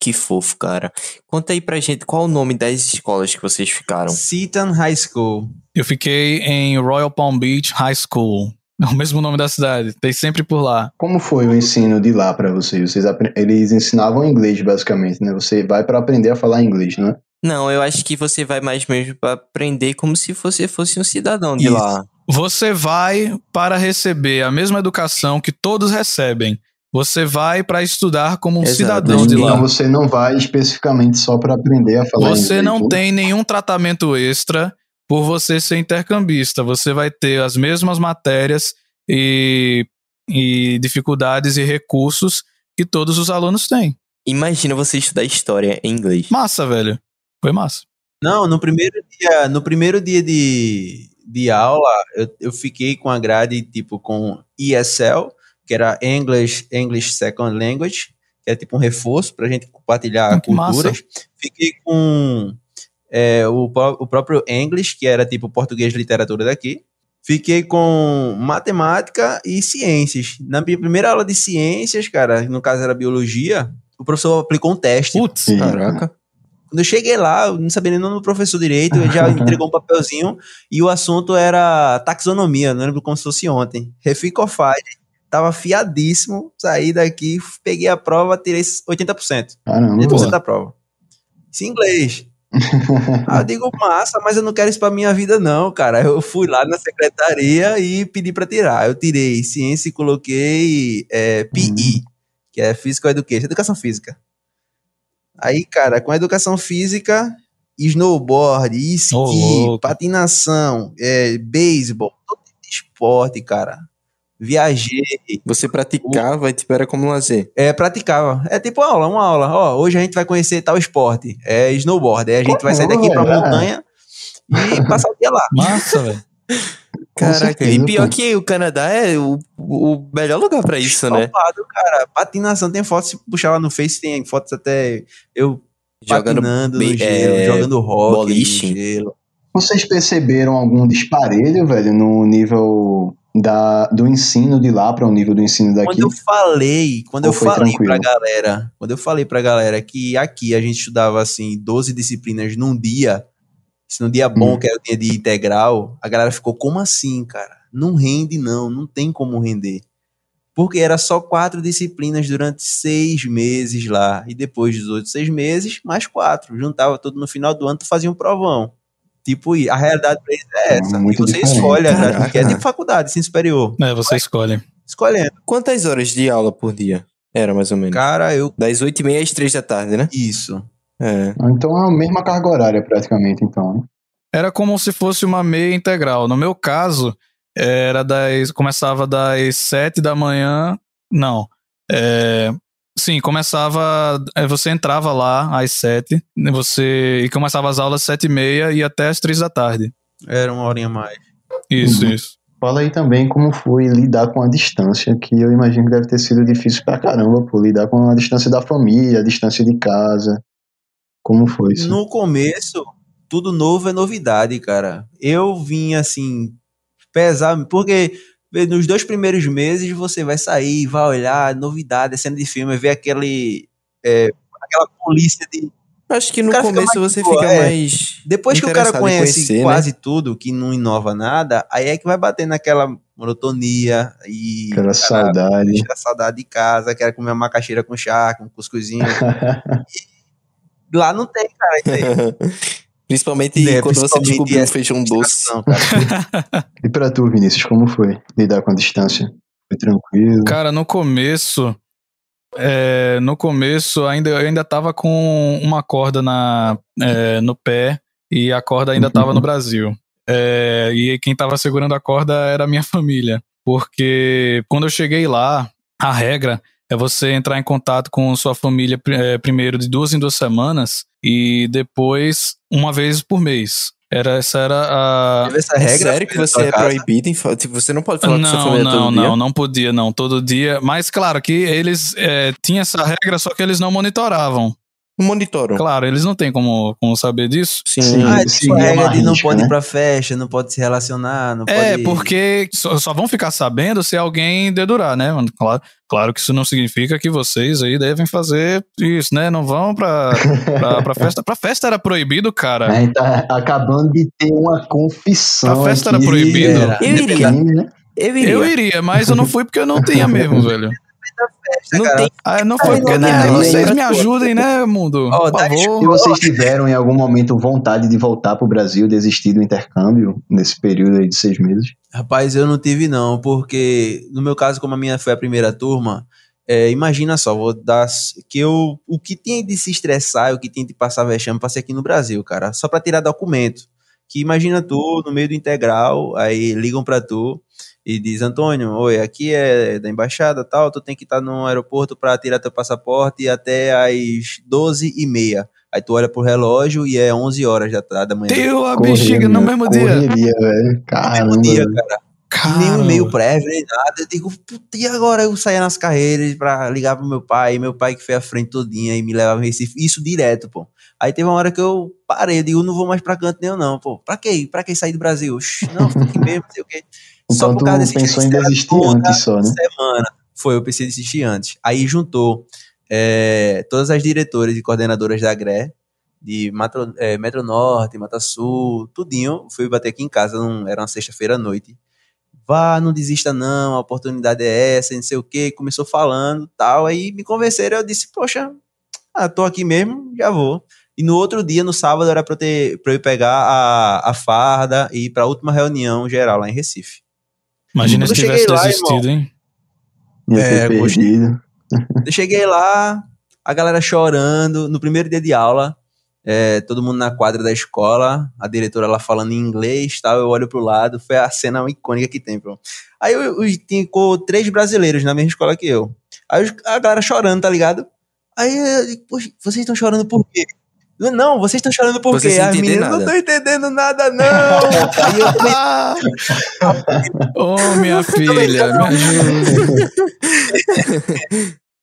Que fofo, cara. Conta aí pra gente qual o nome das escolas que vocês ficaram. Seaton High School. Eu fiquei em Royal Palm Beach High School. É o mesmo nome da cidade, tem sempre por lá. Como foi o ensino de lá pra vocês? vocês eles ensinavam inglês, basicamente, né? Você vai pra aprender a falar inglês, não é? Não, eu acho que você vai mais mesmo pra aprender como se você fosse um cidadão de Isso. lá. Você vai para receber a mesma educação que todos recebem. Você vai para estudar como um Exato. cidadão de Então lá. você não vai especificamente só pra aprender a falar Você inglês. não né? tem nenhum tratamento extra por você ser intercambista. Você vai ter as mesmas matérias e, e dificuldades e recursos que todos os alunos têm. Imagina você estudar história em inglês. Massa, velho. Foi massa. Não, no primeiro dia, no primeiro dia de, de aula, eu, eu fiquei com a grade, tipo, com ESL, que era English, English Second Language, que é tipo um reforço pra gente compartilhar que culturas. Fiquei com é, o, o próprio English, que era tipo português de literatura daqui. Fiquei com matemática e ciências. Na minha primeira aula de ciências, cara, no caso era biologia, o professor aplicou um teste. Putz. Caraca. Quando eu cheguei lá, eu não sabia nem o nome do professor direito, ele já entregou um papelzinho e o assunto era taxonomia, não lembro como se fosse ontem. Reficofide, tava fiadíssimo, saí daqui, peguei a prova, tirei 80%. Caramba, 80% pô. da prova. Isso em inglês. Aí eu digo, massa, mas eu não quero isso pra minha vida não, cara. Eu fui lá na secretaria e pedi pra tirar. Eu tirei ciência e coloquei é, PI, que é Physical Education, Educação Física. Aí, cara, com a educação física, snowboard, esqui, louco. patinação, é, beisebol, todo tipo de esporte, cara. Viajei, Você praticava e tipo, era como lazer. é, praticava. É tipo aula, uma aula. Ó, hoje a gente vai conhecer tal esporte. É snowboard. Aí a gente vai sair daqui pra montanha e passar o dia lá. massa, velho. Caraca, certeza, e pior pô. que o Canadá é o, o melhor lugar pra isso, né? Cara. Patinação tem fotos, se puxar lá no Face, tem fotos até eu Jogando patinando bem- no gelo, é, jogando rock boliche. no gelo. Vocês perceberam algum disparelho, velho, no nível da, do ensino de lá para o nível do ensino daqui? Quando eu falei, quando eu falei tranquilo? pra galera, quando eu falei pra galera que aqui a gente estudava assim 12 disciplinas num dia, se num dia bom, Hum. que era o dia de integral, a galera ficou como assim, cara? Não rende não, não tem como render. Porque era só quatro disciplinas durante seis meses lá. E depois dos outros seis meses, mais quatro. Juntava tudo no final do ano, tu fazia um provão. Tipo, a realidade pra eles é essa. Muito e você diferente. escolhe a grade, Caraca. que é de faculdade, ensino superior. É, você escolhe. Escolhendo. Quantas horas de aula por dia? Era mais ou menos. Cara, eu. Das 8h30 às 3 da tarde, né? Isso. É. Então é a mesma carga horária, praticamente, então. né? Era como se fosse uma meia integral. No meu caso, era das. Começava das sete da manhã. Não. É, sim, começava. é, Você entrava lá às sete. e Você, e começava as aulas às sete e meia e até às três da tarde. Era uma horinha a mais. Isso, Uhum. isso. Fala aí também como foi lidar com a distância, que eu imagino que deve ter sido difícil pra caramba, pô, lidar com a distância da família, a distância de casa. Como foi isso? No começo, tudo novo é novidade, cara. Eu vim assim, pesar, porque nos dois primeiros meses você vai sair, vai olhar, novidade, cena de filme, ver aquele. é, aquela polícia de. Acho que no fica começo mais você boa, fica é. mais. Depois que o cara conhece conhecer, né? quase tudo, que não inova nada, aí é que vai bater naquela monotonia e. Aquela cara, saudade. deixa a saudade de casa, quero comer uma macaxeira com chá, com cuscuzinho. Lá não tem, cara, isso aí. Principalmente É, quando você principalmente descobriu o essa feijão doce. Não, cara. E pra tu, Vinícius, como foi lidar com a distância? Foi tranquilo? Cara, no começo. é, no começo, ainda, eu ainda tava com uma corda na, é, no pé e a corda ainda tava no Brasil. É, e quem tava segurando a corda era a minha família. Porque quando eu cheguei lá, a regra é você entrar em contato com sua família é, primeiro de duas em duas semanas e depois uma vez por mês. Era, essa era a, Teve essa É regra. sério que você é proibido em tipo, Você não pode falar com sua Não, família não, todo não, dia? não podia, não, todo dia. Mas claro que eles é, tinham essa regra, só que eles não monitoravam. Monitoram. Claro, eles não têm como, como saber disso. Sim. Sim. Ah, Sim, tipo, é regra de não risca, pode né? ir pra festa, não pode se relacionar, não É, pode... porque só, só vão ficar sabendo se alguém dedurar, né? mano? Claro, claro que isso não significa que vocês aí devem fazer isso, né? Não vão pra, pra, pra festa. Pra festa era proibido, cara. A gente tá acabando de ter uma confissão. A festa aqui era proibido? Era. Iria. crime, né? Eu iria. Eu iria, mas eu não fui porque eu não tinha mesmo, velho. Não cara. tem. Ah, não foi É, porque, não, né? não, Vocês me ajudem, né, mundo? Ó, Por dá Se favor. vocês tiveram em algum momento vontade de voltar pro Brasil, desistir do intercâmbio nesse período aí de seis meses? Rapaz, eu não tive não, porque no meu caso, como a minha foi a primeira turma, é, imagina só, vou dar que eu o que tinha de se estressar, o que tinha de passar vexame, passei aqui no Brasil, cara, só pra tirar documento. Que imagina tu no meio do integral, aí ligam pra tu e diz Antônio, oi, aqui é da embaixada, tal, tu tem que estar no aeroporto pra tirar teu passaporte até às 12 e meia. Aí tu olha pro relógio e é 11 horas da, da manhã. Deu a Correria, bexiga no mesmo dia. Correria, velho. No Caramba. mesmo dia, cara. Cara, nenhum e-mail prévio, nem nada. Eu digo, puta, e agora eu saía nas carreiras pra ligar pro meu pai, meu pai que foi à frente todinha e me levava em Recife, isso direto, pô. Aí teve uma hora que eu parei, eu digo, não vou mais pra canto nenhum, não, pô. Pra quê? Pra que sair do Brasil? Oxi, não, fica aqui mesmo, não sei o quê. Só Então por causa desse pensou em desistir antes só, né? semana. Foi, eu pensei em desistir antes. Aí juntou é, todas as diretoras e coordenadoras da GRE, de Matro, é, Metro Norte, Mata Sul, tudinho. Fui bater aqui em casa, num- era uma sexta-feira à noite. Vá, não desista não, a oportunidade é essa, não sei o que. Começou falando tal, aí me convenceram, eu disse, poxa, ah, tô aqui mesmo, já vou. E no outro dia, no sábado, era pra eu, ter, pra eu pegar a, a farda e ir pra última reunião geral lá em Recife. Imagina Quando se eu tivesse lá, desistido, hein? Ia É, perdido. Eu cheguei lá, a galera chorando, no primeiro dia de aula, é, todo mundo na quadra da escola, a diretora lá falando em inglês tal, eu olho pro lado, foi a cena icônica que tem, pô. Aí eu, eu tinha com três brasileiros na mesma escola que eu. Aí a galera chorando, tá ligado? Aí eu digo, poxa, vocês estão chorando por quê? Não, vocês estão chorando por quê? As meninas não nada." estão entendendo nada, não. Aí eu falei, Ô, minha filha, me ajuda.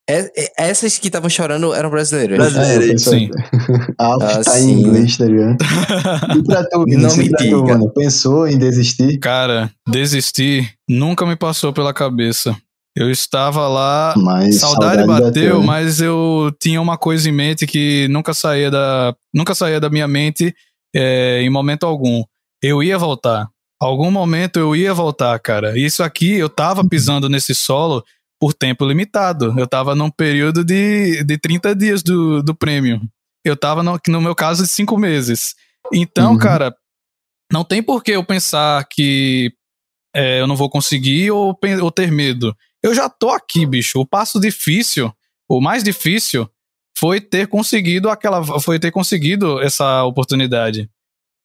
É- é- essas que estavam chorando eram brasileiras. Brasileiras. É, eu pensei- Sim. Ah, Ah, tá em sim. inglês, tá ligado? E pra tu, Não me e diga. mano? Pensou em desistir? Cara, desistir nunca me passou pela cabeça. Eu estava lá, Mas saudade, bateu, né? mas eu tinha uma coisa em mente que nunca saía da, nunca saía da minha mente é, em momento algum. Eu ia voltar. Algum momento eu ia voltar, cara. Isso aqui, eu tava pisando nesse solo por tempo limitado. Eu tava num período de, de 30 dias do, do prêmio. Eu tava, no, no meu caso, de 5 meses. Então, Uhum. cara, não tem por que eu pensar que é, eu não vou conseguir ou, ou ter medo. Eu já tô aqui, bicho. O passo difícil, o mais difícil, foi ter conseguido aquela. Foi ter conseguido essa oportunidade.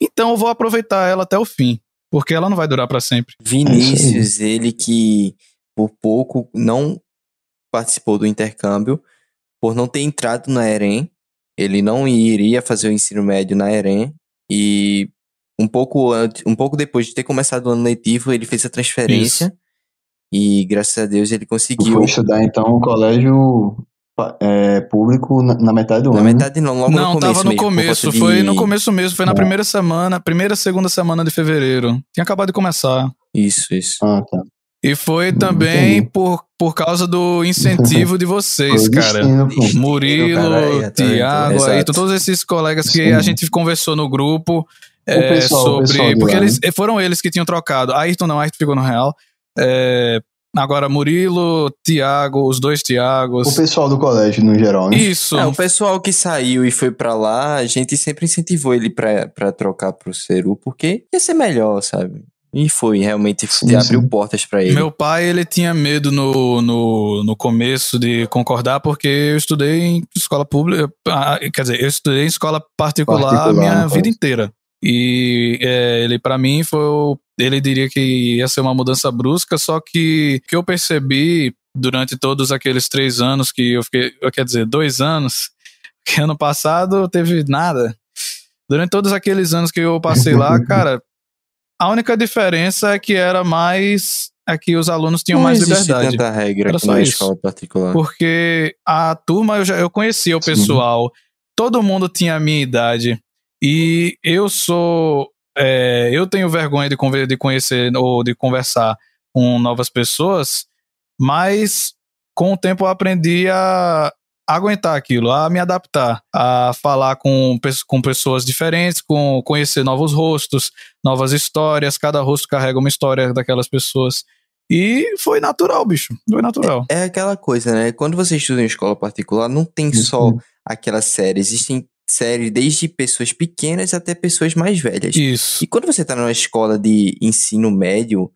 Então eu vou aproveitar ela até o fim. Porque ela não vai durar pra sempre. Vinícius, ele que por pouco não participou do intercâmbio, por não ter entrado na EREM, ele não iria fazer o ensino médio na EREM e um pouco antes, um pouco depois de ter começado o ano letivo, ele fez a transferência e graças a Deus ele conseguiu. foi estudar, então, um colégio é, público na, na metade do Na ano. né? metade não, logo não, no começo tava no mesmo, começo. de- Foi no começo mesmo. Foi na É. primeira semana, primeira, segunda semana de fevereiro. Tinha acabado de começar. Isso, isso. Ah, tá. E foi também entendi. por, por causa do incentivo de vocês, Foi cara. destino. Murilo, cara, aí, tá? Tiago, todos esses colegas que Sim. a gente conversou no grupo é, pessoal- sobre. pessoal porque lá, eles foram eles que tinham trocado. Ayrton não, Ayrton ficou no Real. É, Agora, Murilo, Tiago, os dois Tiagos. O pessoal do colégio, no geral, né? Isso. É, o pessoal que saiu e foi pra lá, a gente sempre incentivou ele pra, pra trocar pro Ceru, porque ia ser melhor, sabe? E foi, realmente Sim, abriu sim. portas pra ele. Meu pai, ele tinha medo no, no, no começo de concordar, porque eu estudei em escola pública. ah, Quer dizer, eu estudei em escola particular, Particular, a minha no vida inteira. E é, ele, para mim, foi. o- Ele diria que ia ser uma mudança brusca, só que que eu percebi durante todos aqueles três anos que eu fiquei. Quer dizer, dois anos, que ano passado teve nada. Durante todos aqueles anos que eu passei lá, cara, a única diferença é que era mais. É que os alunos tinham Não mais liberdade. tanta regra Era só na isso. escola particular. Porque a turma, eu, já, eu conhecia o Sim. pessoal, todo mundo tinha a minha idade. E eu sou. é, eu tenho vergonha de, conver- de conhecer ou de conversar com novas pessoas, mas com o tempo eu aprendi a aguentar aquilo, a me adaptar, a falar com, com pessoas diferentes, com conhecer novos rostos, novas histórias, cada rosto carrega uma história daquelas pessoas. E foi natural, bicho. Foi natural. É aquela coisa, né? Quando você estuda em escola particular, não tem só aquela série. Existem séries desde pessoas pequenas até pessoas mais velhas. Isso. E quando você tá numa escola de ensino médio,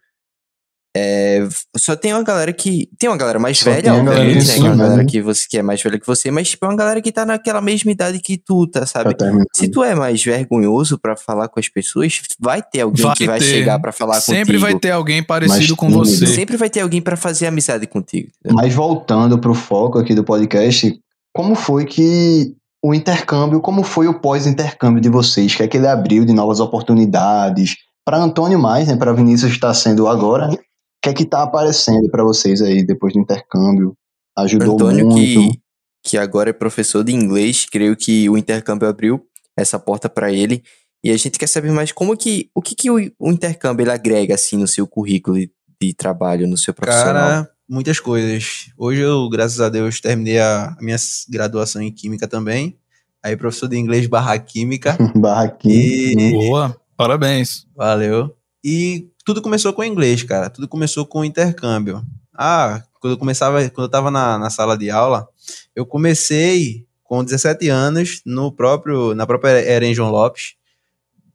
é, só tem uma galera que. Tem uma galera mais Só velha, tem obviamente, né? ensino Uma galera médio. que, você, que é mais velha que você, mas tipo, é uma galera que tá naquela mesma idade que tu, tá, sabe? Terminar. Se tu é mais vergonhoso pra falar com as pessoas, vai ter alguém Vai que vai ter. chegar pra falar Sempre contigo. vai ter alguém parecido Mas com você. Sempre vai ter alguém pra fazer amizade contigo. entendeu? Mas voltando pro foco aqui do podcast, como foi que o intercâmbio, como foi o pós-intercâmbio de vocês? O que é que ele abriu de novas oportunidades? Para Antônio mais, né? Para Vinícius está sendo agora. né? O que é que tá aparecendo para vocês aí depois do intercâmbio? Ajudou Antônio, muito. que, que agora é professor de inglês, creio que o intercâmbio abriu essa porta pra ele. E a gente quer saber mais como que. O que, que o, o intercâmbio ele agrega assim no seu currículo de, de trabalho, no seu profissional? Cara, muitas coisas. Hoje eu, graças a Deus, terminei a minha graduação em Química também. Aí, professor de inglês barra Química. Barraquinha. E- Boa, parabéns. Valeu. E tudo começou com inglês, cara. Tudo começou com intercâmbio. Ah, quando eu começava, quando eu tava na, na sala de aula, eu comecei com 17 anos no próprio, na própria Erenjon Lopes,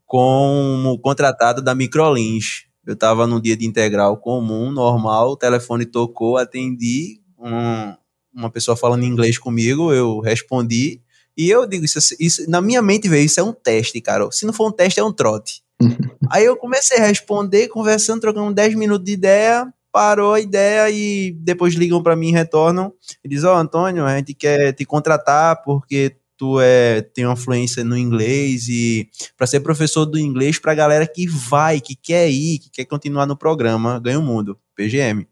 como contratado da Microlins. Eu tava num dia de integral comum, normal, o telefone tocou, atendi, um- uma pessoa falando inglês comigo, eu respondi, e eu digo, isso, isso na minha mente veio, isso é um teste, cara. Se não for um teste, é um trote. Aí eu comecei a responder, conversando, trocando 10 minutos de ideia, parou a ideia e depois ligam pra mim e retornam e diz: Ó, Antônio, a gente quer te contratar porque tu é, tem uma fluência no inglês e para ser professor do inglês pra galera que vai, que quer ir, que quer continuar no programa Ganha o Mundo, PGM.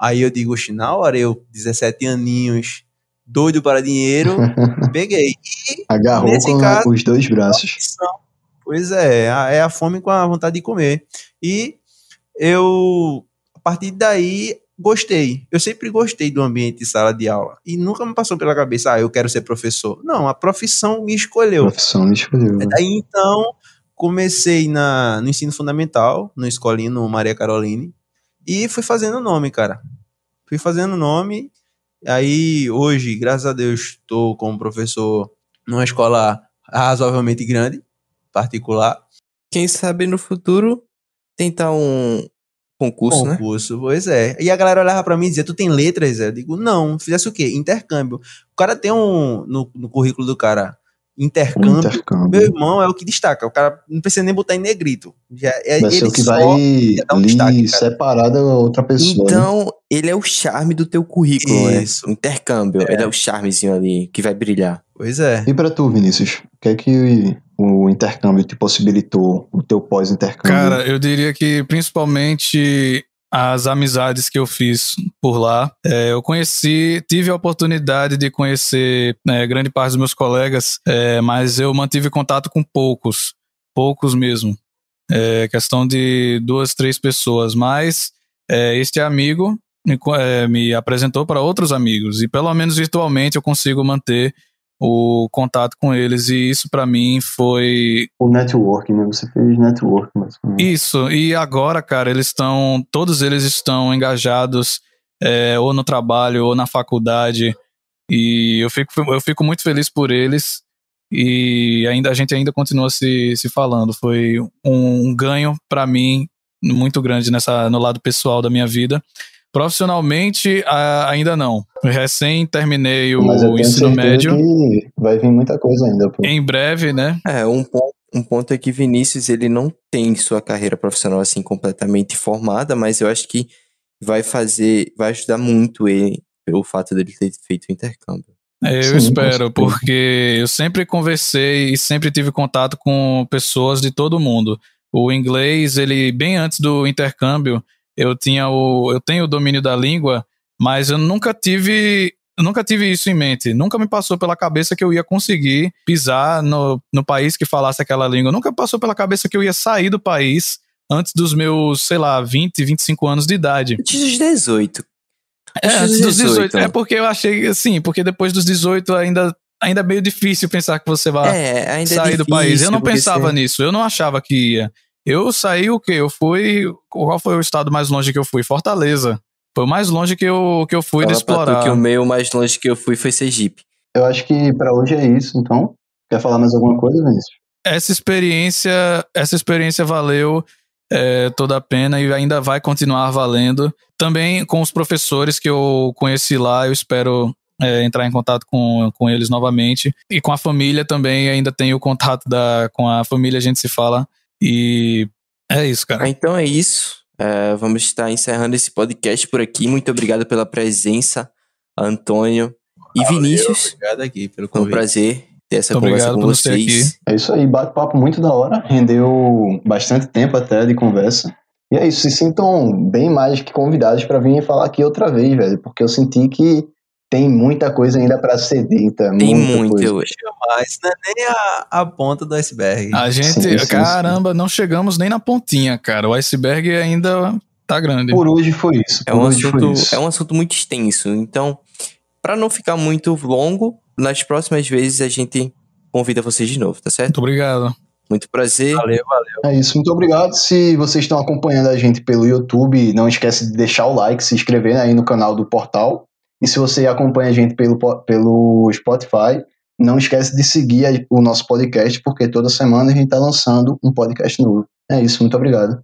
Aí eu digo, "Oxe, na hora eu, 17 aninhos, doido para dinheiro, peguei. Agarrou Nesse com caso- os dois braços. Pois é, a- é a fome com a vontade de comer. E eu, a partir daí, gostei. Eu sempre gostei do ambiente de sala de aula. E nunca me passou pela cabeça, ah, eu quero ser professor. Não, a profissão me escolheu. Profissão me escolheu. né? Daí então, comecei na, no ensino fundamental, no escolino Maria Caroline, e fui fazendo nome, cara. Fui fazendo nome. Aí, hoje, graças a Deus, estou como professor numa escola razoavelmente grande, particular. Quem sabe no futuro tentar um concurso, né? concurso, pois é. E a galera olhava pra mim e dizia, tu tem letras? Eu digo, não, fizesse o quê? Intercâmbio. O cara tem um, no, no currículo do cara, intercâmbio. Meu Intercâmbio. irmão é o que destaca. O cara não precisa nem botar em negrito. Já, é, Vai ser ele o que só- vai um destaque, separar da outra pessoa. né? Então, ele é o charme do teu currículo, Isso. né? O intercâmbio. Ele é o charmezinho ali que vai brilhar. Pois é. E pra tu, Vinícius, o que é que o intercâmbio te possibilitou, o teu pós-intercâmbio? Cara, eu diria que principalmente as amizades que eu fiz por lá. É, eu conheci, tive a oportunidade de conhecer né, grande parte dos meus colegas, é, mas eu mantive contato com poucos, poucos mesmo. É, questão de duas, três pessoas, mas é, este amigo me, é, me apresentou para outros amigos e pelo menos virtualmente eu consigo manter o contato com eles e isso para mim foi o network, né? Você fez network, mas isso. E agora, cara, eles estão, todos eles estão engajados é, ou no trabalho ou na faculdade e eu fico, eu fico muito feliz por eles e ainda a gente ainda continua se, se falando. Foi um, um ganho para mim muito grande nessa no lado pessoal da minha vida. Profissionalmente, ainda não. Recém terminei o Mas eu ensino médio. Que vai vir muita coisa ainda. Pô. Em breve, né? É, um ponto, um ponto é que Vinícius ele não tem sua carreira profissional assim completamente formada, mas eu acho que vai fazer, vai ajudar muito ele pelo fato dele ter feito o intercâmbio. É, eu Sim, espero, porque eu sempre conversei e sempre tive contato com pessoas de todo mundo. O inglês, ele bem antes do intercâmbio, eu tinha o eu tenho o domínio da língua, mas eu nunca tive nunca tive isso em mente. Nunca me passou pela cabeça que eu ia conseguir pisar no, no país que falasse aquela língua. Nunca passou pela cabeça que eu ia sair do país antes dos meus, sei lá, 20, 25 anos de idade. Antes dos 18. É, antes dos 18. É porque eu achei assim, porque depois dos 18 ainda ainda é meio difícil pensar que você vai é, sair é do país. Eu não pensava você... nisso, eu não achava que ia. Eu saí o quê? Eu fui. Qual foi o estado mais longe que eu fui? Fortaleza. Foi o mais longe que eu, que eu fui Fala de explorar. que o meu mais longe que eu fui foi Sergipe. Eu acho que para hoje é isso, então. Quer falar mais alguma coisa, Vinícius? Essa experiência, essa experiência valeu é, toda a pena e ainda vai continuar valendo. Também com os professores que eu conheci lá, eu espero é, entrar em contato com, com eles novamente. E com a família também, ainda tenho contato da, com a família, a gente se fala e é isso, cara. Ah, então é isso. É, vamos estar encerrando esse podcast por aqui. Muito obrigado pela presença, Antônio e Valeu, Vinícius. Obrigado aqui pelo convite. Foi um prazer ter essa muito conversa com vocês. É isso aí, bate-papo muito da hora. Rendeu bastante tempo até de conversa. E é isso, se sintam bem mais que convidados para vir falar aqui outra vez, velho, porque eu senti que tem muita coisa ainda para ser dita. Tem muito, eu acho. Mas não é nem a, a ponta do iceberg. A gente, sim, sim, caramba, sim. não chegamos nem na pontinha, cara. O iceberg ainda tá grande. Por hoje foi isso. É um, assunto, é um assunto muito extenso. Então, para não ficar muito longo, nas próximas vezes a gente convida vocês de novo, tá certo? Muito obrigado. Muito prazer. Valeu, valeu. É isso, muito obrigado. Se vocês estão acompanhando a gente pelo YouTube, não esquece de deixar o like, se inscrever aí no canal do portal e se você acompanha a gente pelo, pelo Spotify, não esquece de seguir o nosso podcast, porque toda semana a gente está lançando um podcast novo. É isso, muito obrigado.